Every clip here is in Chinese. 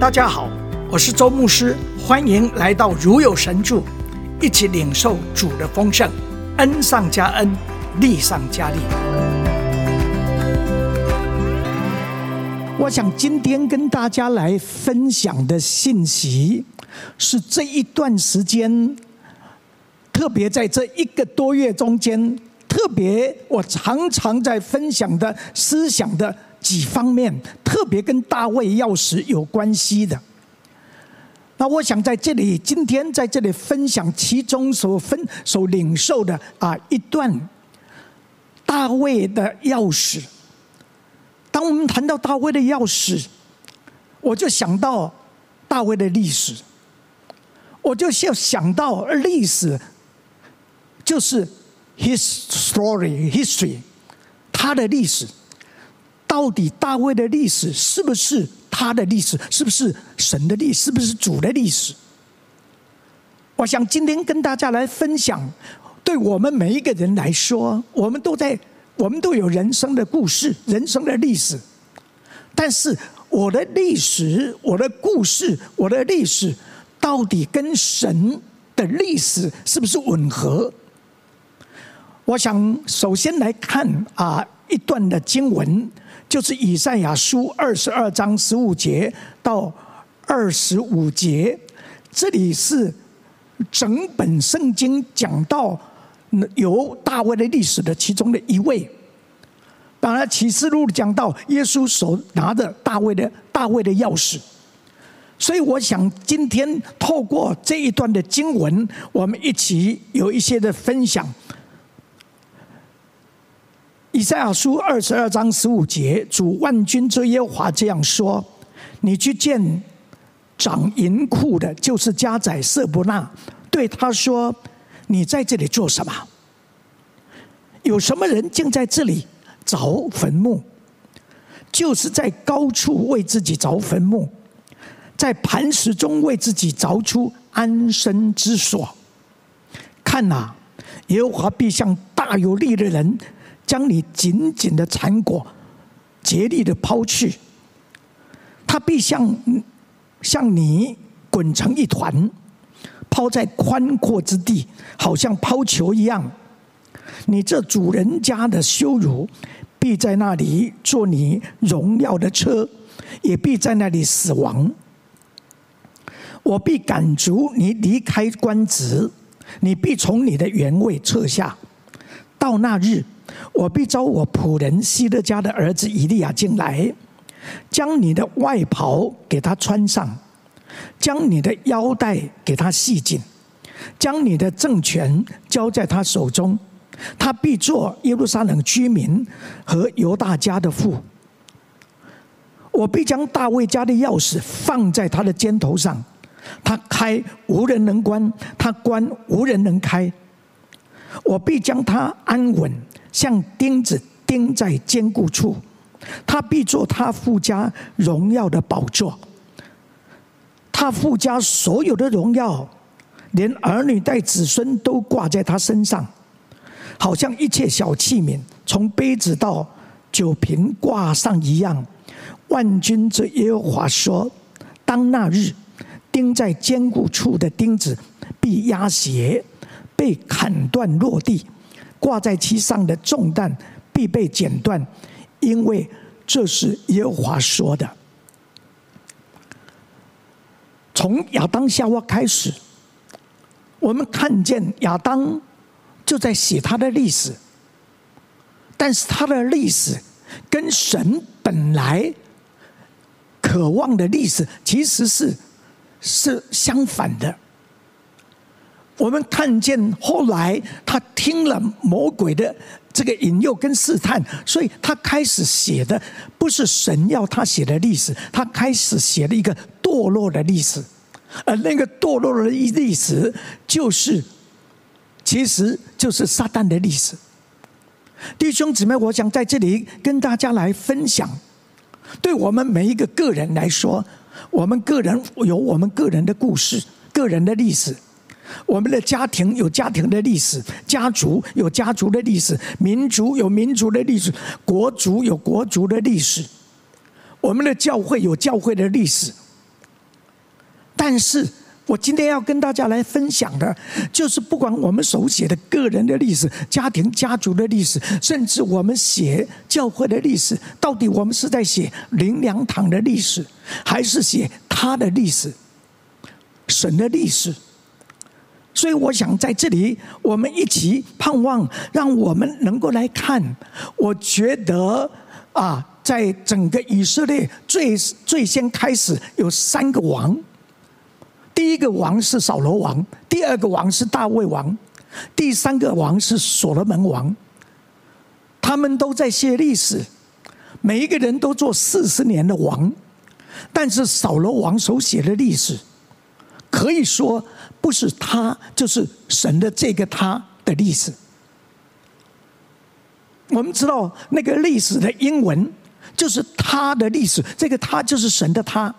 大家好，我是周牧师，欢迎来到如有神助，一起领受主的丰盛，恩上加恩，力上加力。我想今天跟大家来分享的信息，是这一段时间，特别在这一个多月中间，特别我常常在分享的思想的。几方面特别跟大卫钥匙有关系的，那我想在这里今天在这里分享其中所分所领受的啊一段大卫的钥匙。当我们谈到大卫的钥匙，我就想到大卫的历史，我就要想到历史，就是 his story history，他的历史。到底大卫的历史是不是他的历史？是不是神的历史？是不是主的历史？我想今天跟大家来分享，对我们每一个人来说，我们都在，我们都有人生的故事、人生的历史。但是我的历史、我的故事、我的历史，到底跟神的历史是不是吻合？我想首先来看啊一段的经文。就是以赛亚书二十二章十五节到二十五节，这里是整本圣经讲到有大卫的历史的其中的一位。当然，启示录讲到耶稣手拿着大卫的大卫的钥匙，所以我想今天透过这一段的经文，我们一起有一些的分享。以赛亚书二十二章十五节，主万军之耶和华这样说：“你去见掌银库的，就是家宰色伯纳，对他说：你在这里做什么？有什么人竟在这里凿坟墓？就是在高处为自己凿坟墓，在磐石中为自己凿出安身之所。看哪，耶和华必向大有力的人。”将你紧紧的缠裹，竭力的抛去，他必像像你滚成一团，抛在宽阔之地，好像抛球一样。你这主人家的羞辱，必在那里做你荣耀的车，也必在那里死亡。我必赶逐你离开官职，你必从你的原位撤下。到那日。我必召我仆人希勒家的儿子以利亚进来，将你的外袍给他穿上，将你的腰带给他系紧，将你的政权交在他手中，他必做耶路撒冷居民和犹大家的父。我必将大卫家的钥匙放在他的肩头上，他开无人能关，他关无人能开。我必将他安稳。像钉子钉在坚固处，他必做他父家荣耀的宝座。他父家所有的荣耀，连儿女带子孙都挂在他身上，好像一切小器皿，从杯子到酒瓶挂上一样。万军之耶和华说：当那日，钉在坚固处的钉子必压斜，被砍断落地。挂在其上的重担必被剪断，因为这是耶和华说的。从亚当夏娃开始，我们看见亚当就在写他的历史，但是他的历史跟神本来渴望的历史其实是是相反的。我们看见后来他听了魔鬼的这个引诱跟试探，所以他开始写的不是神要他写的历史，他开始写了一个堕落的历史，而那个堕落的历史就是，其实就是撒旦的历史。弟兄姊妹，我想在这里跟大家来分享，对我们每一个个人来说，我们个人有我们个人的故事，个人的历史。我们的家庭有家庭的历史，家族有家族的历史，民族有民族的历史，国族有国族的历史。我们的教会有教会的历史，但是我今天要跟大家来分享的，就是不管我们手写的个人的历史、家庭家族的历史，甚至我们写教会的历史，到底我们是在写灵粮堂的历史，还是写他的历史、神的历史？所以，我想在这里，我们一起盼望，让我们能够来看。我觉得啊，在整个以色列最最先开始有三个王，第一个王是扫罗王，第二个王是大卫王，第三个王是所罗门王。他们都在写历史，每一个人都做四十年的王，但是扫罗王所写的历史，可以说。不是他，就是神的这个他的历史。我们知道那个历史的英文就是他的历史，这个他就是神的他。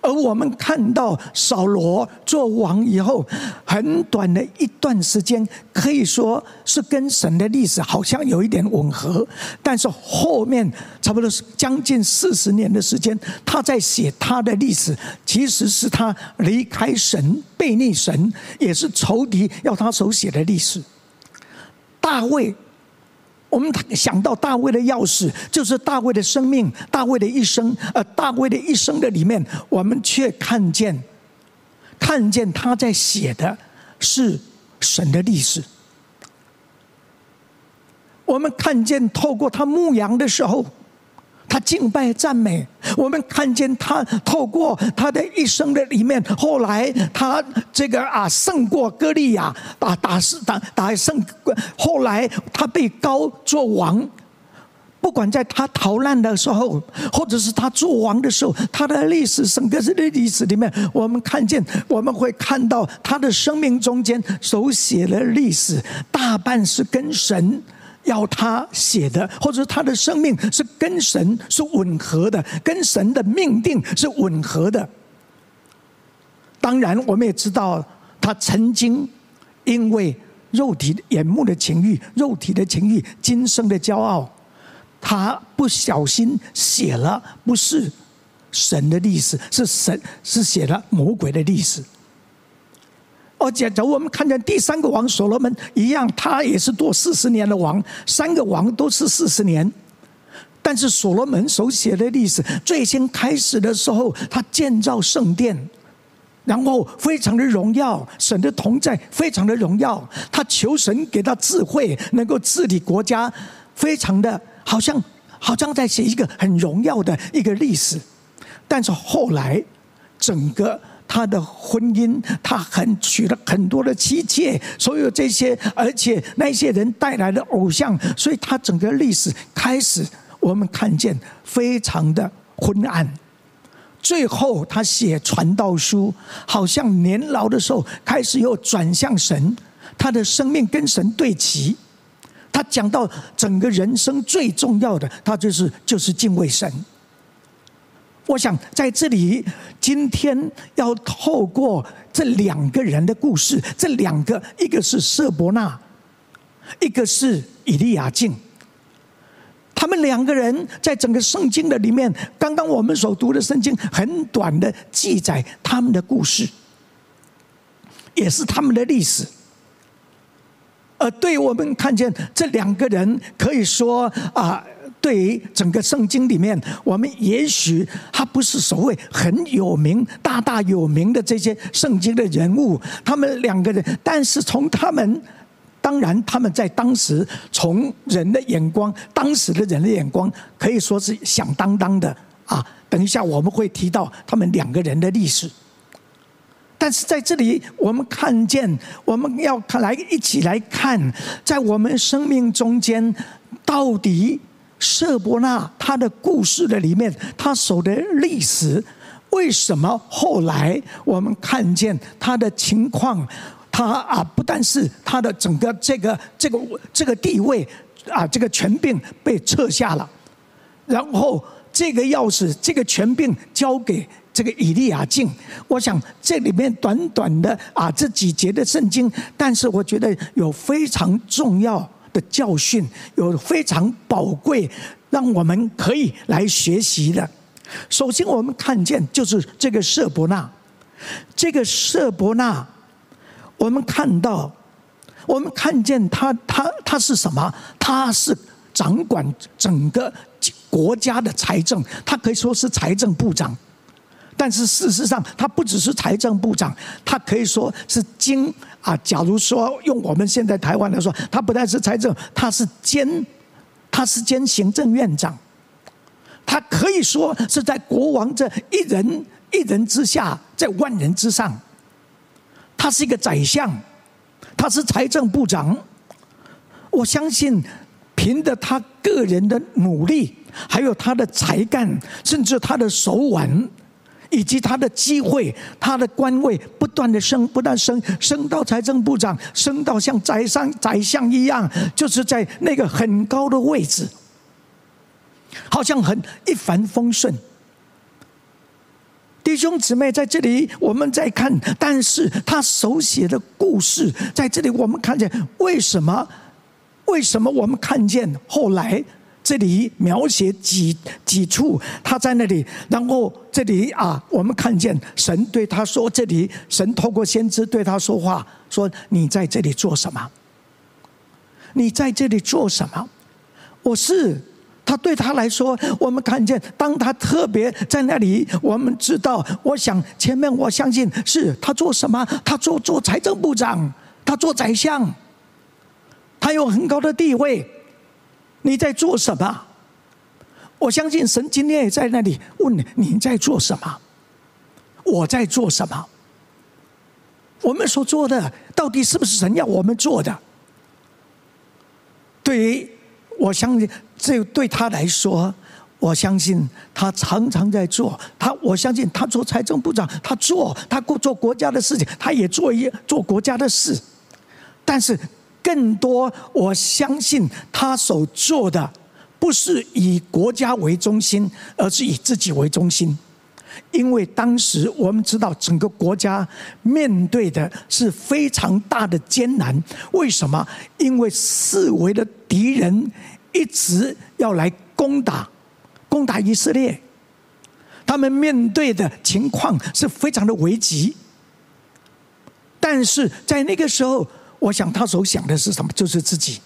而我们看到扫罗做王以后，很短的一段时间，可以说是跟神的历史好像有一点吻合，但是后面差不多是将近四十年的时间，他在写他的历史，其实是他离开神、背逆神，也是仇敌要他手写的历史。大卫。我们想到大卫的钥匙，就是大卫的生命，大卫的一生。而大卫的一生的里面，我们却看见，看见他在写的是神的历史。我们看见透过他牧羊的时候。他敬拜赞美，我们看见他透过他的一生的里面，后来他这个啊胜过歌利亚，打打是打打胜，后来他被膏做王。不管在他逃难的时候，或者是他做王的时候，他的历史，整个的历史里面，我们看见，我们会看到他的生命中间手写的历史，大半是跟神。要他写的，或者他的生命是跟神是吻合的，跟神的命定是吻合的。当然，我们也知道，他曾经因为肉体眼目的情欲、肉体的情欲、今生的骄傲，他不小心写了不是神的历史，是神是写了魔鬼的历史。而且，假如我们看见第三个王所罗门一样，他也是做四十年的王，三个王都是四十年。但是所罗门所写的历史，最先开始的时候，他建造圣殿，然后非常的荣耀，神的同在非常的荣耀。他求神给他智慧，能够治理国家，非常的好像好像在写一个很荣耀的一个历史。但是后来，整个。他的婚姻，他很娶了很多的妻妾，所有这些，而且那些人带来的偶像，所以他整个历史开始，我们看见非常的昏暗。最后他写传道书，好像年老的时候开始又转向神，他的生命跟神对齐。他讲到整个人生最重要的，他就是就是敬畏神。我想在这里，今天要透过这两个人的故事，这两个，一个是舍伯纳，一个是以利亚敬。他们两个人在整个圣经的里面，刚刚我们所读的圣经很短的记载他们的故事，也是他们的历史。而对我们看见这两个人，可以说啊。对于整个圣经里面，我们也许他不是所谓很有名、大大有名的这些圣经的人物，他们两个人，但是从他们，当然他们在当时从人的眼光，当时的人的眼光，可以说是响当当的啊。等一下我们会提到他们两个人的历史，但是在这里我们看见，我们要看来一起来看，在我们生命中间到底。舍伯那他的故事的里面，他守的历史，为什么后来我们看见他的情况，他啊不但是他的整个这个这个这个地位啊这个权柄被撤下了，然后这个钥匙这个权柄交给这个以利亚敬。我想这里面短短的啊这几节的圣经，但是我觉得有非常重要。的教训有非常宝贵，让我们可以来学习的。首先，我们看见就是这个舍伯纳，这个舍伯纳，我们看到，我们看见他，他他是什么？他是掌管整个国家的财政，他可以说是财政部长。但是事实上，他不只是财政部长，他可以说是经啊。假如说用我们现在台湾来说，他不但是财政，他是兼，他是兼行政院长。他可以说是在国王这一人一人之下，在万人之上。他是一个宰相，他是财政部长。我相信，凭着他个人的努力，还有他的才干，甚至他的手腕，以及他的机会，他的官位不断的升，不断升，升到财政部长，升到像宰相宰相一样，就是在那个很高的位置。好像很一帆风顺，弟兄姊妹在这里，我们在看，但是他手写的故事在这里，我们看见为什么？为什么我们看见后来这里描写几几处他在那里，然后这里啊，我们看见神对他说：“这里神透过先知对他说话，说你在这里做什么？你在这里做什么？我是。”他对他来说，我们看见，当他特别在那里，我们知道，我想前面我相信是他做什么？他做做财政部长，他做宰相，他有很高的地位。你在做什么？我相信神今天也在那里问你：你在做什么？我在做什么？我们所做的到底是不是神要我们做的？对于。我相信，这对他来说，我相信他常常在做。他，我相信他做财政部长，他做他做国家的事情，他也做一做国家的事。但是，更多我相信他所做的，不是以国家为中心，而是以自己为中心。因为当时我们知道，整个国家面对的是非常大的艰难。为什么？因为四围的敌人一直要来攻打，攻打以色列。他们面对的情况是非常的危急。但是在那个时候，我想他所想的是什么？就是自己，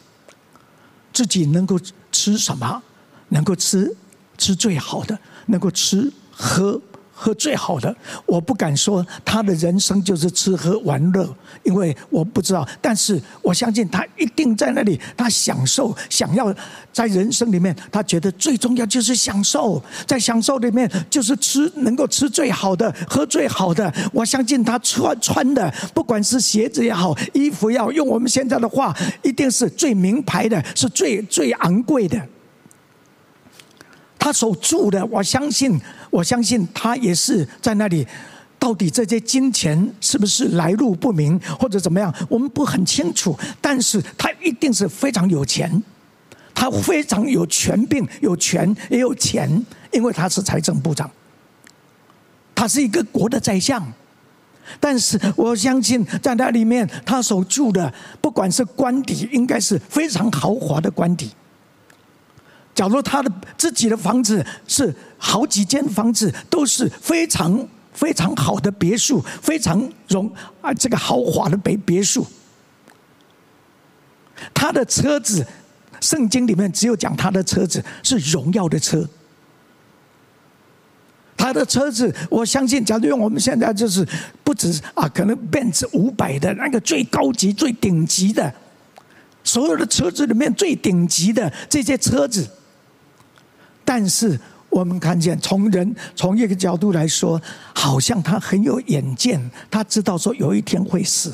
自己能够吃什么？能够吃吃最好的，能够吃喝。喝最好的，我不敢说他的人生就是吃喝玩乐，因为我不知道。但是我相信他一定在那里，他享受，想要在人生里面，他觉得最重要就是享受，在享受里面就是吃，能够吃最好的，喝最好的。我相信他穿穿的，不管是鞋子也好，衣服也好，用我们现在的话，一定是最名牌的，是最最昂贵的。他所住的，我相信，我相信他也是在那里。到底这些金钱是不是来路不明，或者怎么样，我们不很清楚。但是他一定是非常有钱，他非常有权柄，有权也有钱，因为他是财政部长，他是一个国的宰相。但是我相信，在那里面，他所住的，不管是官邸，应该是非常豪华的官邸。假如他的自己的房子是好几间房子，都是非常非常好的别墅，非常荣啊这个豪华的别别墅。他的车子，圣经里面只有讲他的车子是荣耀的车。他的车子，我相信，假如用我们现在就是不止啊，可能 Benz 五百的那个最高级、最顶级的，所有的车子里面最顶级的这些车子。但是我们看见，从人从一个角度来说，好像他很有远见，他知道说有一天会死。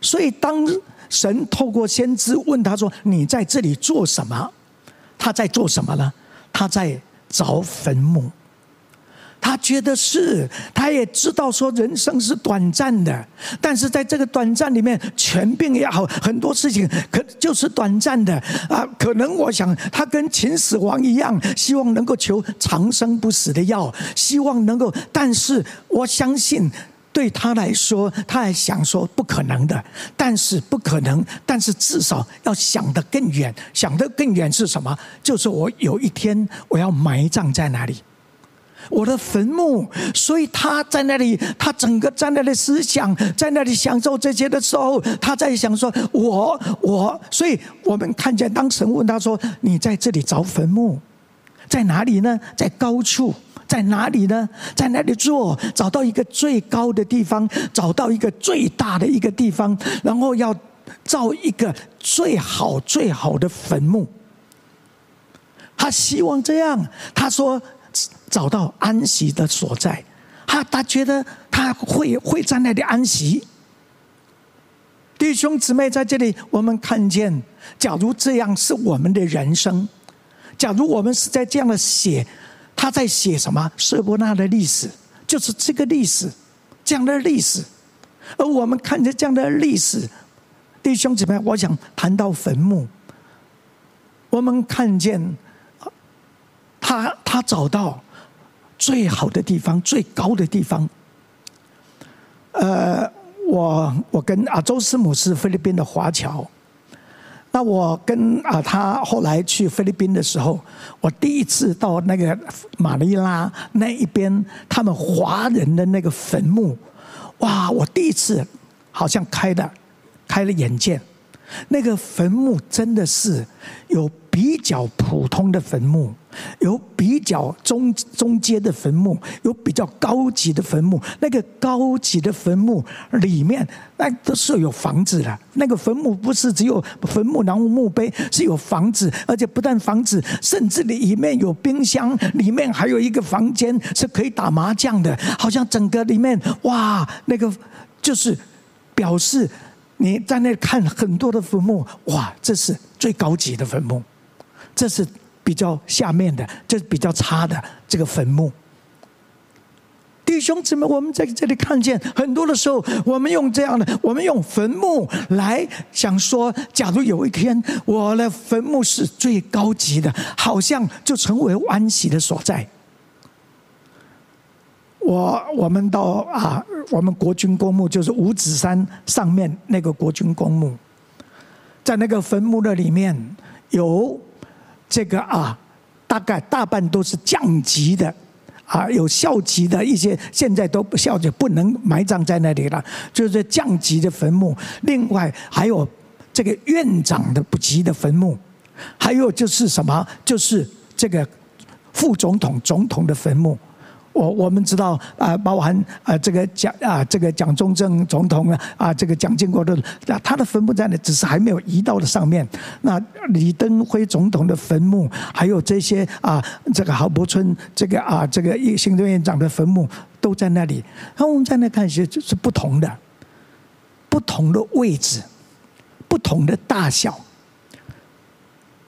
所以当神透过先知问他说：“你在这里做什么？”他在做什么呢？他在凿坟墓。他觉得是，他也知道说人生是短暂的，但是在这个短暂里面，全病也好，很多事情可就是短暂的啊。可能我想他跟秦始皇一样，希望能够求长生不死的药，希望能够。但是我相信对他来说，他还想说不可能的。但是不可能，但是至少要想得更远，想得更远是什么？就是我有一天我要埋葬在哪里。我的坟墓。所以他在那里，他整个在那里思想，在那里享受这些的时候，他在想说：我我。所以我们看见，当神问他说：“你在这里凿坟墓，在哪里呢？在高处。”在哪里呢？在那里做，找到一个最高的地方，找到一个最大的一个地方，然后要造一个最好最好的坟墓。他希望这样，他说找到安息的所在，他他觉得他会会在那里安息。弟兄姊妹，在这里我们看见，假如这样是我们的人生，假如我们是在这样的写。他在写什么？舍伯那的历史，就是这个历史，这样的历史。而我们看着这样的历史，弟兄姊妹，我想谈到坟墓，我们看见他他找到最好的地方，最高的地方。呃，我我跟啊周师母是菲律宾的华侨。那我跟啊他后来去菲律宾的时候，我第一次到那个马尼拉那一边，他们华人的那个坟墓，哇！我第一次好像开的开了眼界，那个坟墓真的是有。比较普通的坟墓，有比较中中阶的坟墓，有比较高级的坟墓。那个高级的坟墓里面，那都是有房子的。那个坟墓不是只有坟墓，然后墓碑是有房子，而且不但房子，甚至里面有冰箱，里面还有一个房间是可以打麻将的。好像整个里面，哇，那个就是表示你在那看很多的坟墓，哇，这是最高级的坟墓。这是比较下面的，这是比较差的这个坟墓。弟兄姊妹，我们在这里看见很多的时候，我们用这样的，我们用坟墓来想说，假如有一天我的坟墓是最高级的，好像就成为安息的所在。我我们到啊，我们国军公墓就是五指山上面那个国军公墓，在那个坟墓的里面有。这个啊，大概大半都是降级的，啊，有校级的一些，现在都不校级，不能埋葬在那里了，就是降级的坟墓。另外还有这个院长的不级的坟墓，还有就是什么，就是这个副总统、总统的坟墓。我我们知道啊，包含啊这个蒋啊这个蒋中正总统啊啊这个蒋经国的，他的坟墓在那，只是还没有移到了上面。那李登辉总统的坟墓，还有这些啊这个郝柏村这个啊这个一行政院长的坟墓都在那里。那我们在那看一些就是不同的，不同的位置，不同的大小。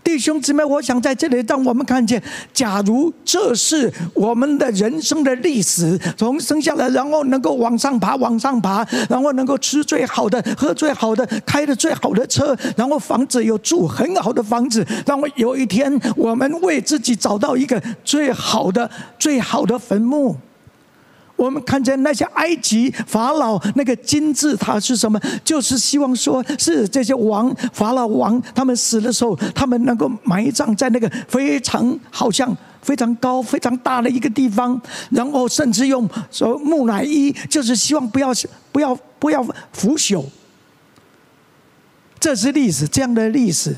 弟兄姊妹，我想在这里让我们看见，假如这是我们的人生的历史，从生下来，然后能够往上爬，往上爬，然后能够吃最好的，喝最好的，开的最好的车，然后房子有住很好的房子，然后有一天我们为自己找到一个最好的、最好的坟墓。我们看见那些埃及法老那个金字塔是什么？就是希望说是这些王法老王他们死的时候，他们能够埋葬在那个非常好像非常高非常大的一个地方，然后甚至用说木乃伊，就是希望不要不要不要腐朽。这是历史，这样的历史，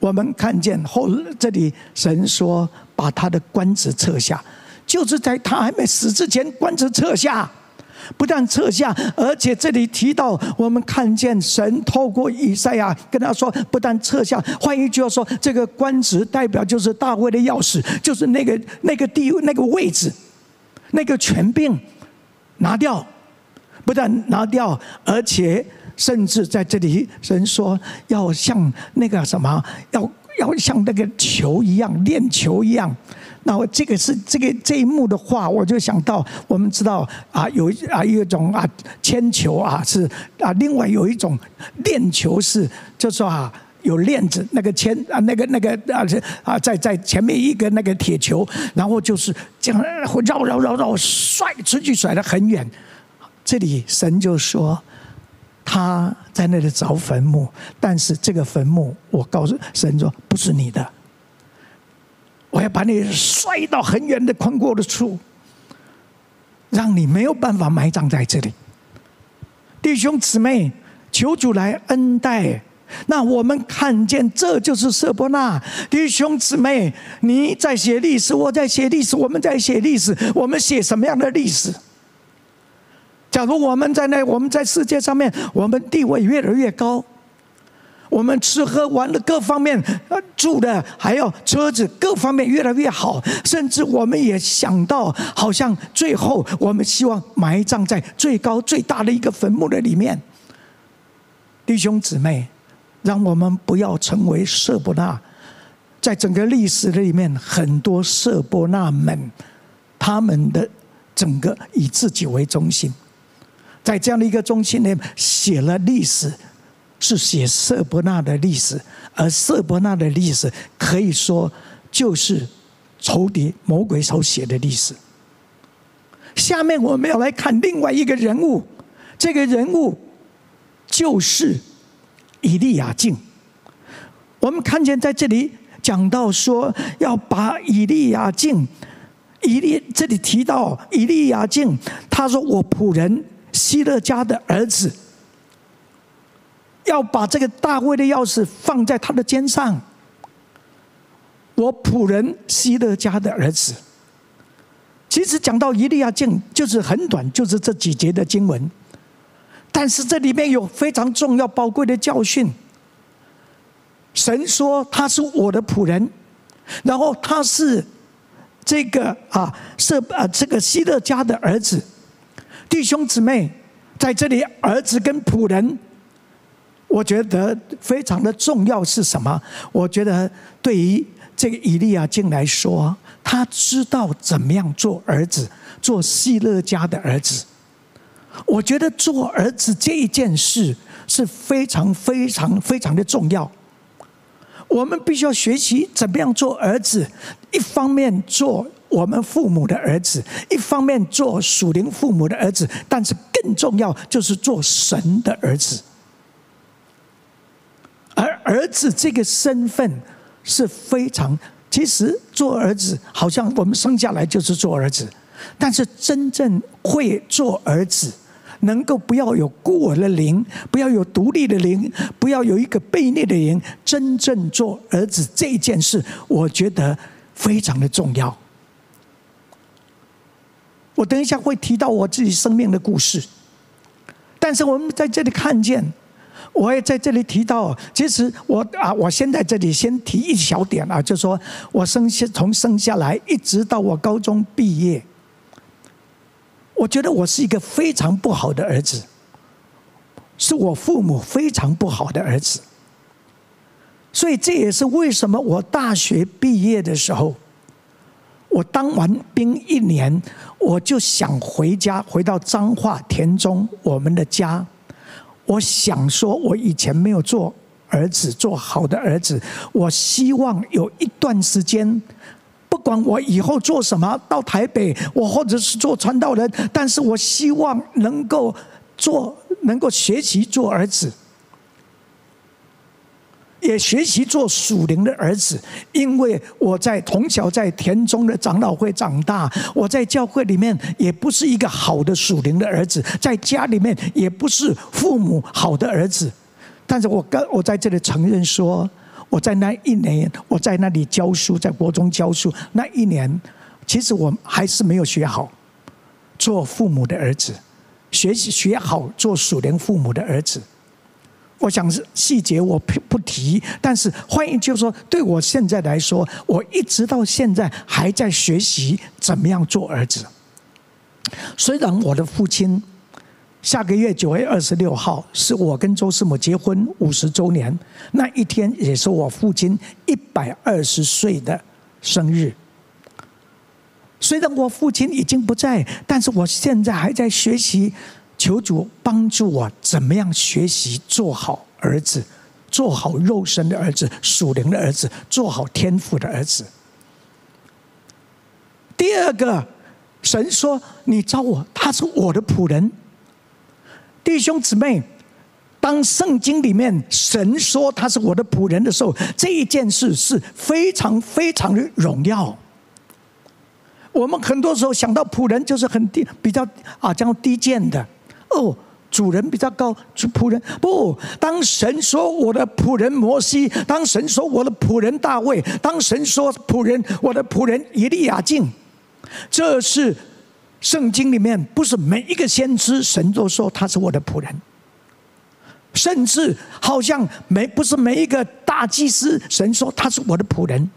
我们看见后这里神说把他的官职撤下。就是在他还没死之前，官职撤下，不但撤下，而且这里提到，我们看见神透过以赛亚跟他说，不但撤下，换一句话说，这个官职代表就是大卫的钥匙，就是那个那个地那个位置，那个权柄拿掉，不但拿掉，而且甚至在这里，神说要像那个什么，要要像那个球一样，练球一样。那我这个是这个这一幕的话，我就想到，我们知道啊，有啊有一种啊铅球啊是啊，另外有一种链球是，就说啊有链子那个铅啊那个那个啊啊在在前面一个那个铁球，然后就是这样绕绕绕绕甩出去甩得很远。这里神就说他在那里找坟墓，但是这个坟墓我告诉神说不是你的。我要把你摔到很远的宽阔的处，让你没有办法埋葬在这里。弟兄姊妹，求主来恩待。那我们看见，这就是色波纳。弟兄姊妹，你在写历史，我在写历史，我们在写历史。我们写什么样的历史？假如我们在那，我们在世界上面，我们地位越来越高，我们吃喝玩乐各方面，住的还有车子各方面越来越好，甚至我们也想到，好像最后我们希望埋葬在最高最大的一个坟墓的里面。弟兄姊妹，让我们不要成为色伯纳，在整个历史里面，很多色伯纳们，他们的整个以自己为中心。在这样的一个中心里写了历史，是写色伯纳的历史，而色伯纳的历史可以说就是仇敌魔鬼所写的历史。下面我们要来看另外一个人物，这个人物就是以利亚敬。我们看见在这里讲到说，要把以利亚敬，以利这里提到以利亚敬，他说：“我仆人。”希勒家的儿子要把这个大卫的钥匙放在他的肩上。我仆人希勒家的儿子，其实讲到以利亚敬，就是很短，就是这几节的经文。但是这里面有非常重要、宝贵的教训。神说他是我的仆人，然后他是这个啊，是啊，这个希勒家的儿子。弟兄姊妹，在这里，儿子跟仆人，我觉得非常的重要是什么？我觉得对于这个以利亚进来说，他知道怎么样做儿子，做希勒家的儿子。我觉得做儿子这一件事是非常非常非常的重要。我们必须要学习怎么样做儿子，一方面做。我们父母的儿子，一方面做属灵父母的儿子，但是更重要就是做神的儿子。儿子这个身份是非常，其实做儿子好像我们生下来就是做儿子，但是真正会做儿子，能够不要有孤儿的灵，不要有独立的灵，不要有一个悖逆的灵，真正做儿子这件事，我觉得非常的重要。我等一下会提到我自己生命的故事，但是我们在这里看见，我也在这里提到，其实我啊，我先在这里先提一小点啊，就说我生下从生下来一直到我高中毕业，我觉得我是一个非常不好的儿子，是我父母非常不好的儿子，所以这也是为什么我大学毕业的时候。我当完兵一年，我就想回家，回到彰化田中我们的家。我想说，我以前没有做儿子，做好的儿子。我希望有一段时间，不管我以后做什么，到台北，我或者是做传道人，但是我希望能够做，能够学习做儿子。也学习做属灵的儿子，因为我在从小在田中的长老会长大，我在教会里面也不是一个好的属灵的儿子，在家里面也不是父母好的儿子。但是我跟我在这里承认说，我在那一年我在那里教书，在国中教书那一年，其实我还是没有学好做父母的儿子，学习学好做属灵父母的儿子。我想是细节我不提，但是换言之说，对我现在来说，我一直到现在还在学习怎么样做儿子。虽然我的父亲下个月九月二十六号是我跟周师母结婚五十周年，那一天也是我父亲一百二十岁的生日。虽然我父亲已经不在，但是我现在还在学习。求主帮助我，怎么样学习做好儿子，做好肉身的儿子、属灵的儿子，做好天赋的儿子。第二个，神说：“你召我，他是我的仆人。”弟兄姊妹，当圣经里面神说他是我的仆人的时候，这一件事是非常非常的荣耀。我们很多时候想到仆人就是很低，比较啊，这样低贱的哦。主人比较高，是仆人不。当神说我的仆人摩西，当神说我的仆人大卫，当神说仆人我的仆人以利亚敬，这是圣经里面不是每一个先知神都说他是我的仆人，甚至好像没不是每一个大祭司神说他是我的仆人。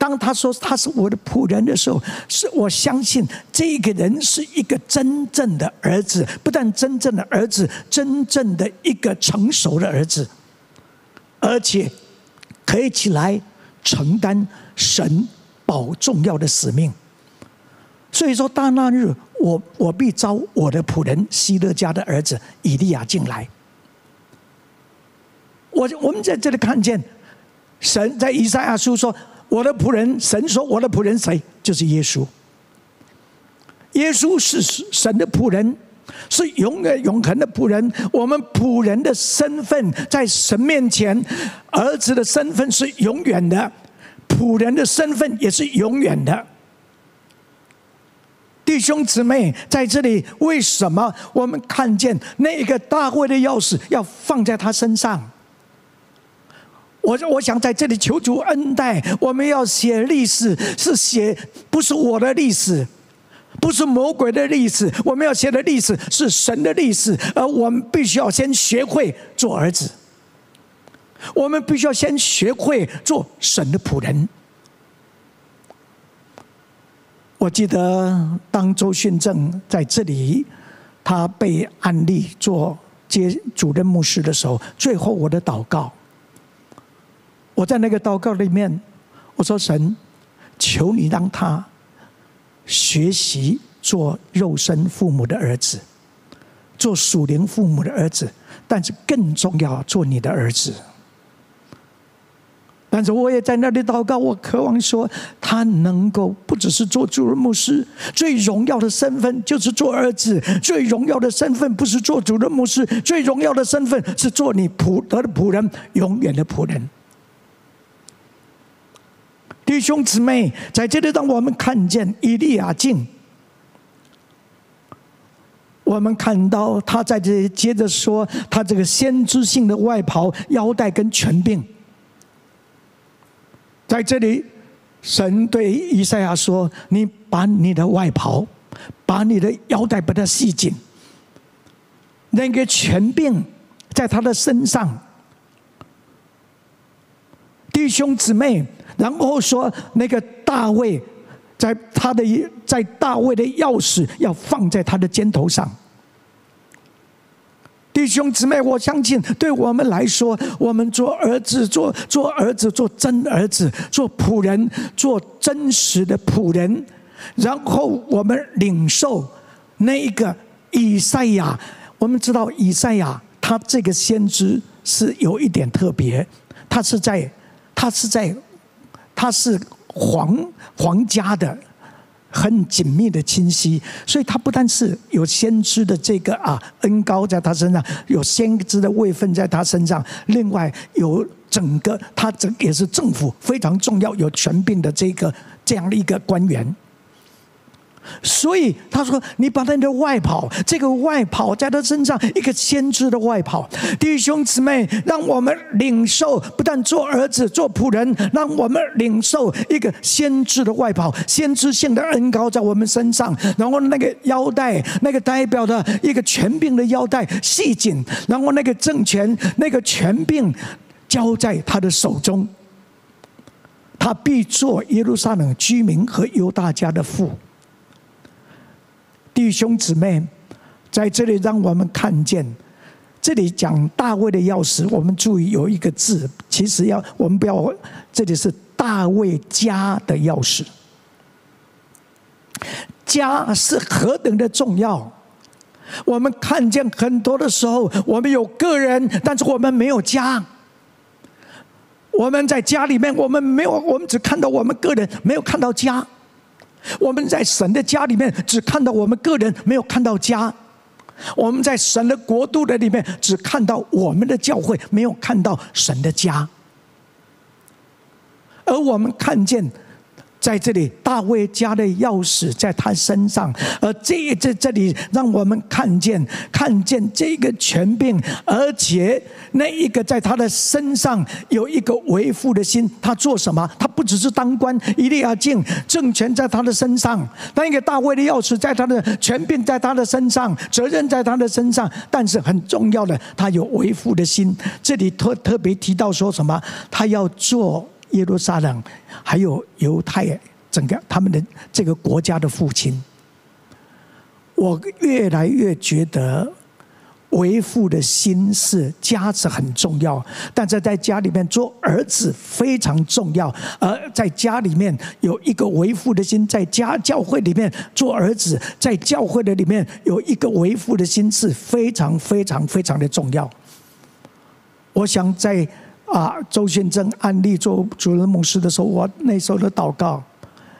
当他说他是我的仆人的时候，是我相信这个人是一个真正的儿子，不但真正的儿子，真正的一个成熟的儿子，而且可以起来承担神保重要的使命。所以说，到那日，我我必召我的仆人希勒家的儿子以利亚进来。我我们在这里看见神在以赛亚书说。我的仆人，神说：“我的仆人谁？就是耶稣。耶稣是神的仆人，是永远永恒的仆人。我们仆人的身份在神面前，儿子的身份是永远的，仆人的身份也是永远的。弟兄姊妹，在这里，为什么我们看见那个大卫的钥匙要放在他身上？”我我想在这里求主恩待，我们要写历史，是写不是我的历史，不是魔鬼的历史，我们要写的历史是神的历史，而我们必须要先学会做儿子，我们必须要先学会做神的仆人。我记得当周训正在这里，他被安利做接主任牧师的时候，最后我的祷告。我在那个祷告里面，我说：“神，求你让他学习做肉身父母的儿子，做属灵父母的儿子，但是更重要，做你的儿子。但是我也在那里祷告，我渴望说，他能够不只是做主任牧师，最荣耀的身份就是做儿子；最荣耀的身份不是做主任牧师，最荣耀的身份是做你仆的仆人，永远的仆人。”弟兄姊妹，在这里，当我们看见以利亚敬，我们看到他在这里接着说，他这个先知性的外袍、腰带跟权柄，在这里，神对以赛亚说：“你把你的外袍，把你的腰带，把它系紧，那个权柄在他的身上。”弟兄姊妹。然后说，那个大卫，在他的在大卫的钥匙要放在他的肩头上。弟兄姊妹，我相信对我们来说，我们做儿子，做做儿子，做真儿子，做仆人，做真实的仆人。然后我们领受那一个以赛亚，我们知道以赛亚他这个先知是有一点特别，他是在他是在。他是皇皇家的，很紧密的清晰，所以他不但是有先知的这个啊恩高在他身上，有先知的位分在他身上，另外有整个他整也是政府非常重要有权柄的这个这样的一个官员。所以他说：“你把他的外袍，这个外袍在他身上，一个先知的外袍。弟兄姊妹，让我们领受，不但做儿子、做仆人，让我们领受一个先知的外袍，先知性的恩膏在我们身上。然后那个腰带，那个代表的一个权柄的腰带系紧，然后那个政权、那个权柄交在他的手中，他必做耶路撒冷居民和犹大家的父。”弟兄姊妹，在这里让我们看见，这里讲大卫的钥匙，我们注意有一个字，其实要我们不要，这里是大卫家的钥匙。家是何等的重要！我们看见很多的时候，我们有个人，但是我们没有家。我们在家里面，我们没有，我们只看到我们个人，没有看到家。我们在神的家里面，只看到我们个人，没有看到家。我们在神的国度的里面，只看到我们的教会，没有看到神的家。而我们看见。在这里，大卫家的钥匙在他身上，而这在这里，让我们看见看见这个权柄，而且那一个在他的身上有一个为父的心。他做什么？他不只是当官，一定要敬政权在他的身上，那个大卫的钥匙在他的权柄在他的身上，责任在他的身上。但是很重要的，他有为父的心。这里特特别提到说什么？他要做。耶路撒冷，还有犹太整个他们的这个国家的父亲，我越来越觉得为父的心是家是很重要，但是在家里面做儿子非常重要。而在家里面有一个为父的心，在家教会里面做儿子，在教会的里面有一个为父的心是非常非常非常的重要。我想在。啊，周宪正安利做主任牧师的时候，我那时候的祷告，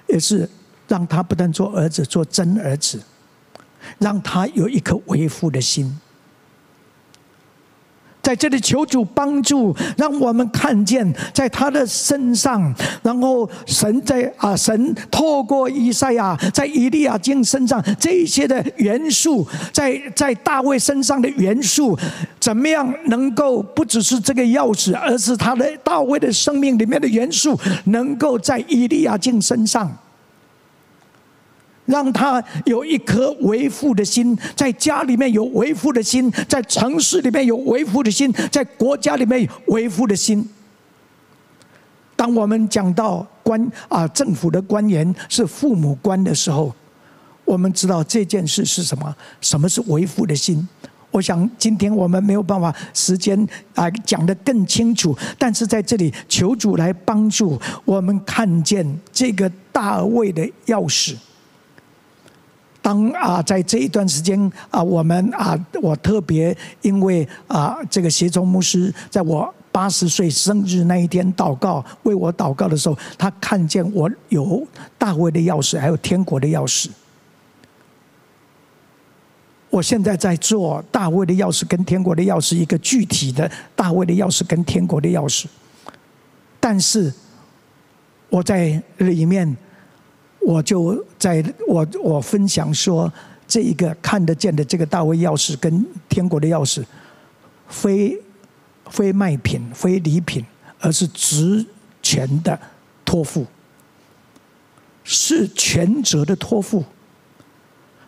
也是让他不但做儿子，做真儿子，让他有一颗为父的心。在这里求主帮助，让我们看见在他的身上，然后神在啊，神透过以赛亚在以利亚敬身上这一些的元素，在在大卫身上的元素，怎么样能够不只是这个钥匙，而是他的大卫的生命里面的元素，能够在以利亚敬身上。让他有一颗为父的心，在家里面有为父的心，在城市里面有为父的心，在国家里面有为父的心。当我们讲到官啊，政府的官员是父母官的时候，我们知道这件事是什么？什么是为父的心？我想今天我们没有办法时间啊讲得更清楚，但是在这里求主来帮助我们看见这个大卫的钥匙。当啊，在这一段时间啊，我们啊，我特别因为啊，这个协中牧师在我八十岁生日那一天祷告，为我祷告的时候，他看见我有大卫的钥匙，还有天国的钥匙。我现在在做大卫的钥匙跟天国的钥匙，一个具体的大卫的钥匙跟天国的钥匙，但是我在里面。我就在我我分享说，这一个看得见的这个大卫钥匙跟天国的钥匙，非非卖品、非礼品，而是职权的托付，是权责的托付。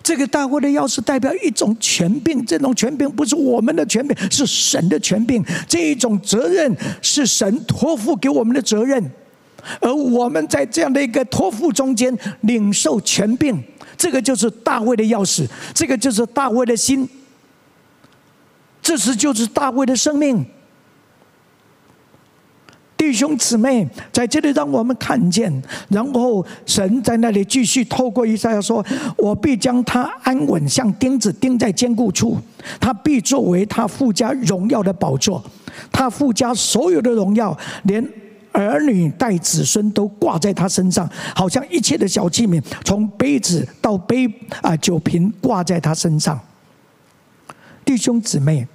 这个大卫的钥匙代表一种权柄，这种权柄不是我们的权柄，是神的权柄。这一种责任是神托付给我们的责任。而我们在这样的一个托付中间领受权柄，这个就是大卫的钥匙，这个就是大卫的心，这是就是大卫的生命。弟兄姊妹，在这里让我们看见，然后神在那里继续透过一下说：“我必将他安稳，像钉子钉在坚固处，他必作为他父家荣耀的宝座，他父家所有的荣耀，连。”儿女带子孙都挂在他身上，好像一切的小器皿，从杯子到杯啊酒瓶挂在他身上。弟兄姊妹，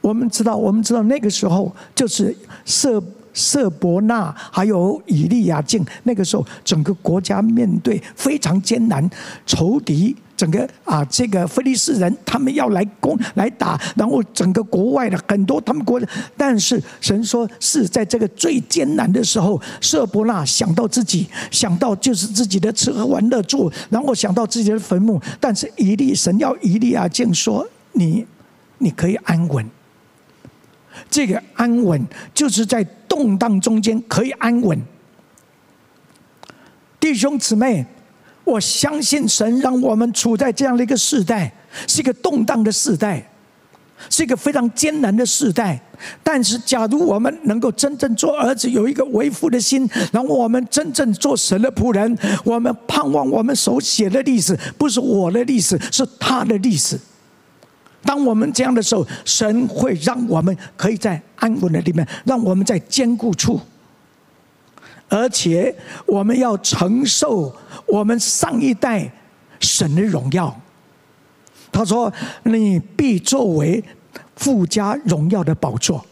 我们知道，我们知道那个时候就是设色伯纳还有以利亚敬，那个时候整个国家面对非常艰难，仇敌。整个啊，这个非利士人他们要来攻来打，然后整个国外的很多他们国，但是神说是在这个最艰难的时候，色伯纳想到自己，想到就是自己的吃喝玩乐住，然后想到自己的坟墓，但是以利神要以利亚敬说你你可以安稳，这个安稳就是在动荡中间可以安稳，弟兄姊妹。我相信神让我们处在这样的一个时代，是一个动荡的时代，是一个非常艰难的时代。但是，假如我们能够真正做儿子，有一个为父的心，然后我们真正做神的仆人，我们盼望我们手写的历史不是我的历史，是他的历史。当我们这样的时候，神会让我们可以在安稳的里面，让我们在坚固处。而且我们要承受我们上一代神的荣耀，他说：“你必作为父家荣耀的宝座。”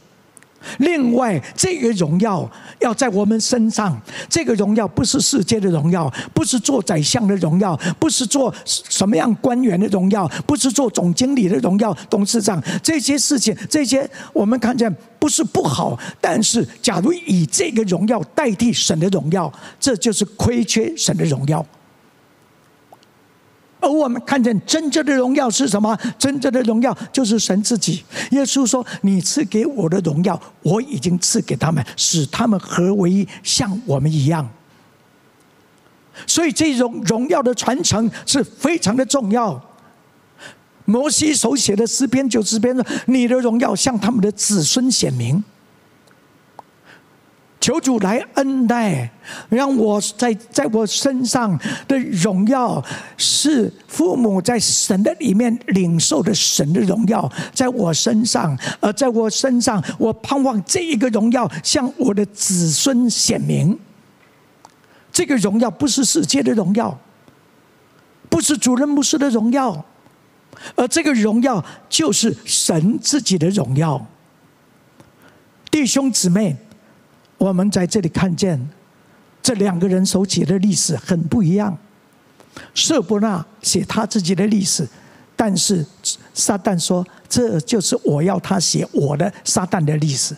另外，这个荣耀要在我们身上。这个荣耀不是世界的荣耀，不是做宰相的荣耀，不是做什么样官员的荣耀，不是做总经理的荣耀、董事长这些事情，这些我们看见不是不好。但是，假如以这个荣耀代替神的荣耀，这就是亏缺神的荣耀。而我们看见真正的荣耀是什么？真正的荣耀就是神自己。耶稣说：“你赐给我的荣耀，我已经赐给他们，使他们合为一，像我们一样。”所以，这种荣耀的传承是非常的重要。摩西手写的诗篇九十篇说：“你的荣耀向他们的子孙显明。”求主来恩待，让我在在我身上的荣耀是父母在神的里面领受的神的荣耀，在我身上，而在我身上，我盼望这一个荣耀向我的子孙显明。这个荣耀不是世界的荣耀，不是主任牧师的荣耀，而这个荣耀就是神自己的荣耀。弟兄姊妹。我们在这里看见这两个人所写的历史很不一样。色伯纳写他自己的历史，但是撒旦说：“这就是我要他写我的撒旦的历史。”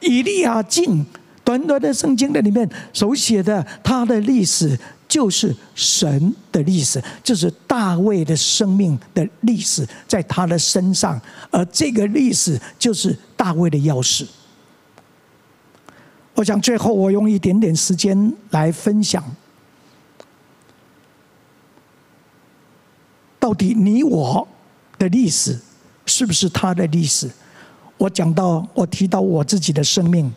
以利亚敬短短的圣经的里面所写的他的历史，就是神的历史，就是大卫的生命的历史，在他的身上，而这个历史就是大卫的钥匙。我想最后我用一点点时间来分享，到底你我的历史是不是他的历史？我讲到，我提到我自己的生命，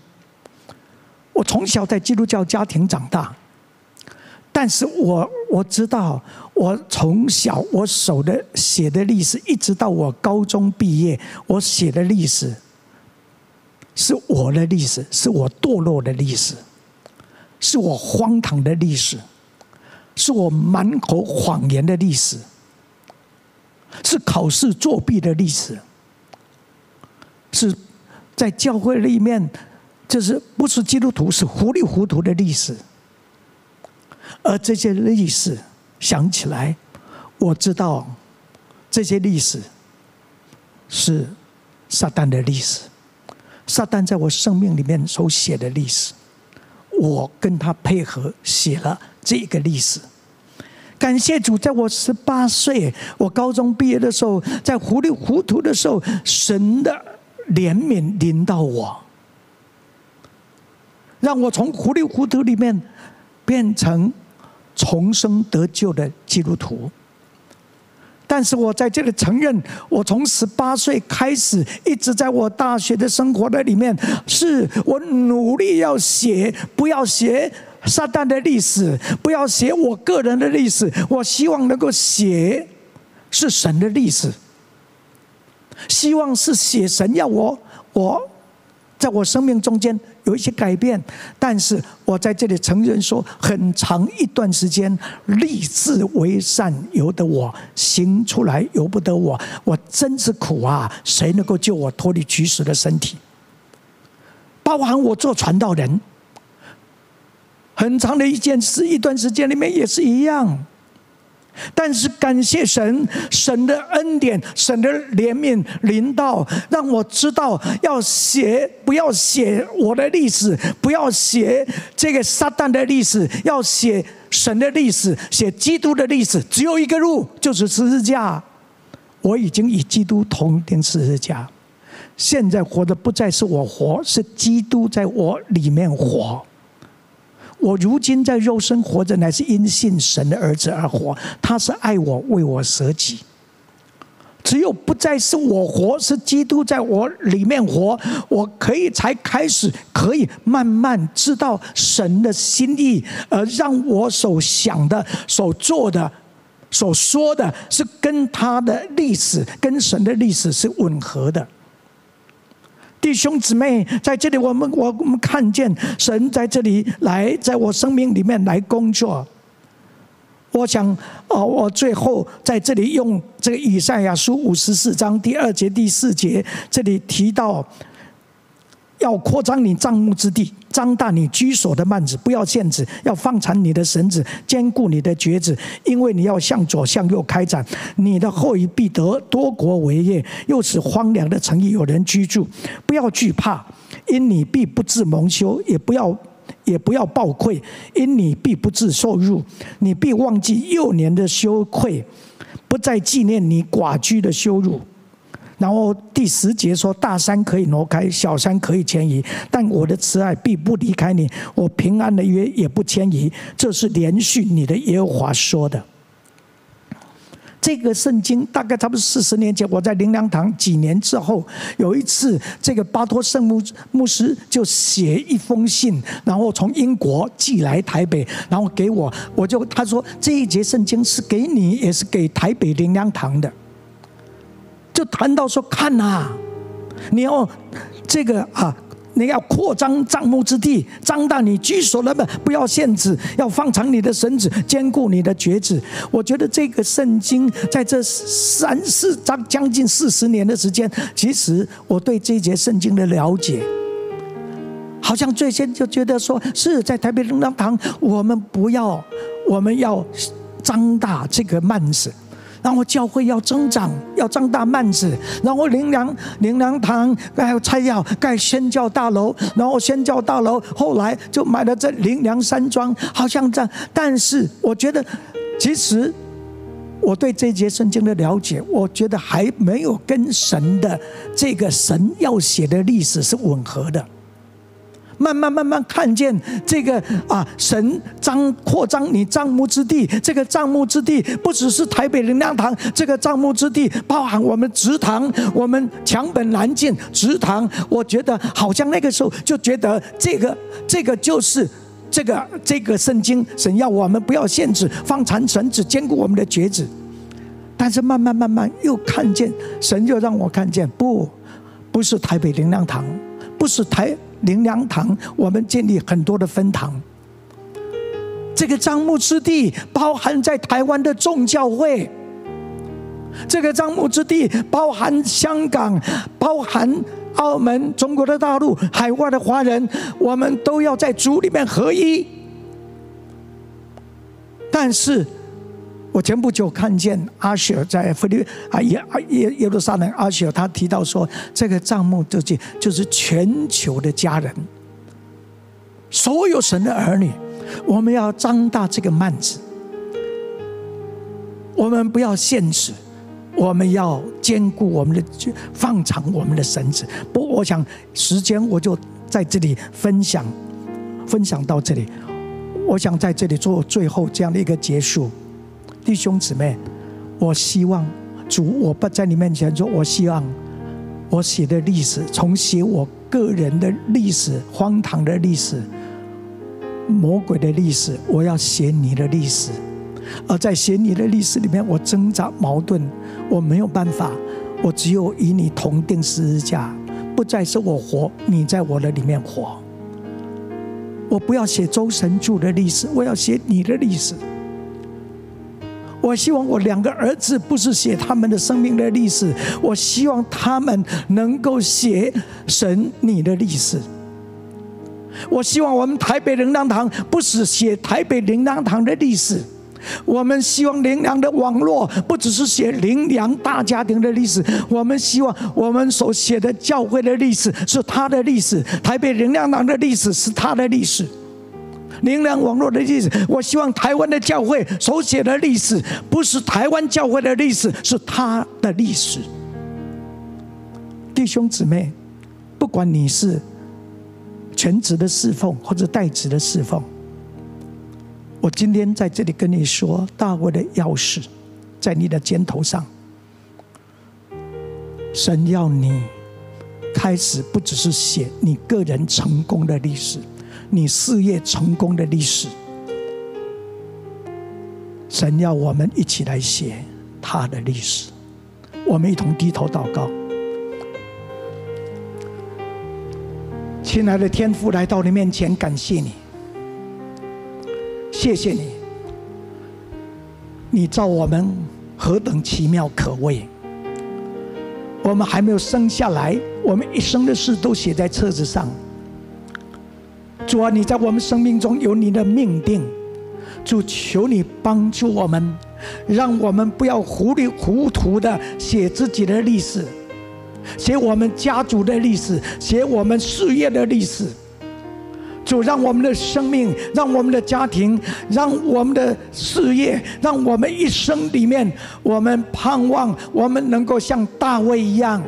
我从小在基督教家庭长大，但是我我知道，我从小我手的写的历史，一直到我高中毕业，我写的历史。是我的历史，是我堕落的历史，是我荒唐的历史，是我满口谎言的历史，是考试作弊的历史，是在教会里面，就是不是基督徒，是糊里糊涂的历史。而这些历史想起来，我知道这些历史是撒旦的历史。撒旦在我生命里面所写的历史，我跟他配合写了这个历史。感谢主，在我十八岁，我高中毕业的时候，在糊里糊涂的时候，神的怜悯临到我，让我从糊里糊涂里面变成重生得救的基督徒。但是我在这里承认，我从十八岁开始，一直在我大学的生活的里面，是我努力要写，不要写撒旦的历史，不要写我个人的历史，我希望能够写是神的历史，希望是写神要我我。在我生命中间有一些改变，但是我在这里承认说，很长一段时间立志为善由得我，行出来由不得我，我真是苦啊！谁能够救我脱离取死的身体？包含我做传道人，很长的一件事，一段时间里面也是一样。但是感谢神，神的恩典，神的怜悯临到，让我知道要写，不要写我的历史，不要写这个撒旦的历史，要写神的历史，写基督的历史。只有一个路，就是十字架。我已经与基督同钉十字架，现在活的不再是我活，是基督在我里面活。我如今在肉身活着，乃是因信神的儿子而活。他是爱我，为我舍己。只有不再是我活，是基督在我里面活，我可以才开始可以慢慢知道神的心意，而让我所想的、所做的、所说的是跟他的历史、跟神的历史是吻合的。弟兄姊妹，在这里，我们我们看见神在这里来，在我生命里面来工作。我想，啊，我最后在这里用这个以赛亚书五十四章第二节、第四节，这里提到。要扩张你帐幕之地，张大你居所的幔子，不要限制；要放长你的绳子，坚固你的橛子，因为你要向左向右开展。你的后裔必得多国为业，又使荒凉的城邑有人居住。不要惧怕，因你必不致蒙羞；也不要也不要暴愧，因你必不致受辱。你必忘记幼年的羞愧，不再纪念你寡居的羞辱。然后第十节说：“大山可以挪开，小山可以迁移，但我的慈爱必不离开你，我平安的约也不迁移。”这是连续你的耶和华说的。这个圣经大概差不多四十年前，我在灵粮堂几年之后，有一次，这个巴托圣牧牧师就写一封信，然后从英国寄来台北，然后给我，我就他说这一节圣经是给你，也是给台北灵粮堂的。就谈到说，看呐、你要这个啊，你要扩张帐幕之地，张大你居所的门，不要限制，要放长你的绳子，坚固你的橛子。我觉得这个圣经在这三四章将近四十年的时间，其实我对这节圣经的了解，好像最先就觉得说是在台北灵粮堂，我们不要，我们要张大这个幔子。然后教会要增长，要张大幔子。然后灵粮灵粮堂还有拆掉盖宣教大楼。然后宣教大楼后来就买了这灵粮山庄，好像这样。但是我觉得，其实我对这节圣经的了解，我觉得还没有跟神的这个神要写的历史是吻合的。慢慢慢慢看见这个啊，神张扩张你账目之地，这个账目之地不只是台北灵粮堂，这个账目之地包含我们直堂，我们墙本南进直堂。我觉得好像那个时候就觉得这个这个就是这个这个圣经，神要我们不要限制，放长绳子，坚固我们的橛子。但是慢慢慢慢又看见神，就让我看见不，不是台北灵粮堂，不是台。灵粮堂，我们建立很多的分堂。这个帐幕之地包含在台湾的众教会，这个帐幕之地包含香港，包含澳门、中国的大陆、海外的华人，我们都要在主里面合一。但是。我前不久看见阿舍在菲律啊耶耶耶路撒冷，阿舍他提到说，这个帐幕就是就是全球的家人，所有神的儿女，我们要张大这个幔子，我们不要限制，我们要坚固我们的放长我们的绳子。不，我想时间我就在这里分享，分享到这里，我想在这里做最后这样的一个结束。弟兄姊妹，我希望主，我不在你面前说，我希望我写的历史，从写我个人的历史、荒唐的历史、魔鬼的历史，我要写你的历史。而在写你的历史里面，我挣扎矛盾，我没有办法，我只有与你同钉十字架，不再是我活，你在我的里面活。我不要写周神助的历史，我要写你的历史。我希望我两个儿子不是写他们的生命的历史，我希望他们能够写神你的历史。我希望我们台北灵粮堂不是写台北灵粮堂的历史，我们希望灵粮的网络不只是写灵粮大家庭的历史，我们希望我们所写的教会的历史是他的历史，台北灵粮堂的历史是他的历史。灵粮网络的历史，我希望台湾的教会所写的历史，不是台湾教会的历史，是他的历史。弟兄姊妹，不管你是全职的侍奉或者代职的侍奉，我今天在这里跟你说，大卫的钥匙在你的肩头上。神要你开始，不只是写你个人成功的历史。你事业成功的历史，神要我们一起来写他的历史。我们一同低头祷告，亲爱的天父，来到你面前，感谢你，谢谢你，你造我们何等奇妙可畏！我们还没有生下来，我们一生的事都写在册子上。主啊，你在我们生命中有你的命定，主求你帮助我们，让我们不要糊里糊涂的写自己的历史，写我们家族的历史，写我们事业的历史。主，让我们的生命，让我们的家庭，让我们的事业，让我们一生里面，我们盼望我们能够像大卫一样，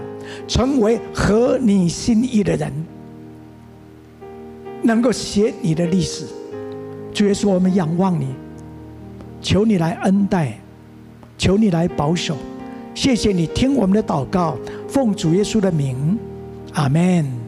成为合你心意的人，能够写你的历史。主耶稣，我们仰望你，求你来恩待，求你来保守。谢谢你听我们的祷告，奉主耶稣的名，阿门。